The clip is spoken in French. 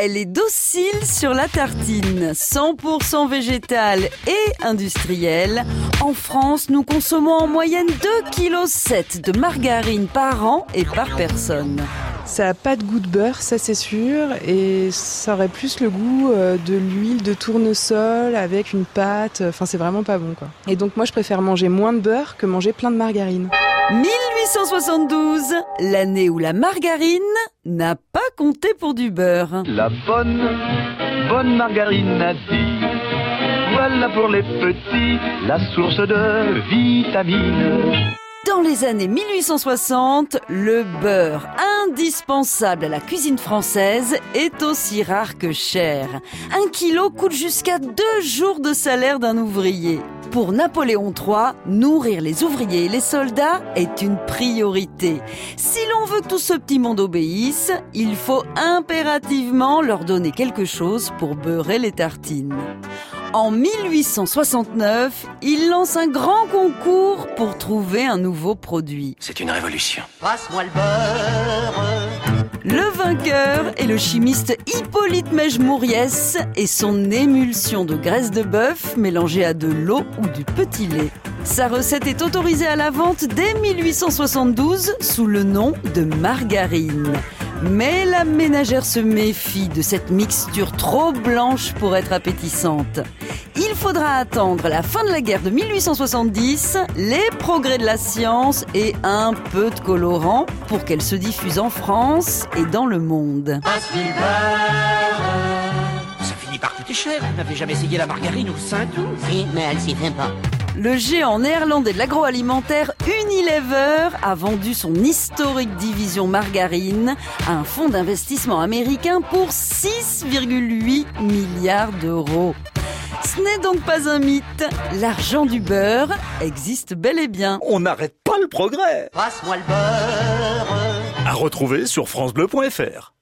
Elle est docile sur la tartine, 100% végétale et industrielle. En France, nous consommons en moyenne 2,7 kg de margarine par an et par personne. Ça n'a pas de goût de beurre, ça c'est sûr, et ça aurait plus le goût euh, de l'huile de tournesol avec une pâte. Enfin, c'est vraiment pas bon quoi. Et donc moi, je préfère manger moins de beurre que manger plein de margarine. 1872, l'année où la margarine n'a pas compté pour du beurre. La bonne, bonne margarine a dit, voilà pour les petits, la source de vitamines. Dans les années 1860, le beurre, indispensable à la cuisine française, est aussi rare que cher. Un kilo coûte jusqu'à deux jours de salaire d'un ouvrier. Pour Napoléon III, nourrir les ouvriers et les soldats est une priorité. Si l'on veut que tout ce petit monde obéisse, il faut impérativement leur donner quelque chose pour beurrer les tartines. En 1869, il lance un grand concours pour trouver un nouveau produit. C'est une révolution. Passe-moi le beurre. Le vainqueur est le chimiste Hippolyte Mège-Mouriès et son émulsion de graisse de bœuf mélangée à de l'eau ou du petit lait. Sa recette est autorisée à la vente dès 1872 sous le nom de margarine. Mais la ménagère se méfie de cette mixture trop blanche pour être appétissante. Il faudra attendre la fin de la guerre de 1870, les progrès de la science et un peu de colorant pour qu'elle se diffuse en France et dans le monde. Ça finit par coûter cher. Vous n'avez jamais essayé la margarine ou le Saint-Doux Oui, mais elle s'y fait pas. Le géant néerlandais de l'agroalimentaire Unilever a vendu son historique division margarine à un fonds d'investissement américain pour 6,8 milliards d'euros. Ce n'est donc pas un mythe. L'argent du beurre existe bel et bien. On n'arrête pas le progrès. Passe-moi le beurre. À retrouver sur francebleu.fr.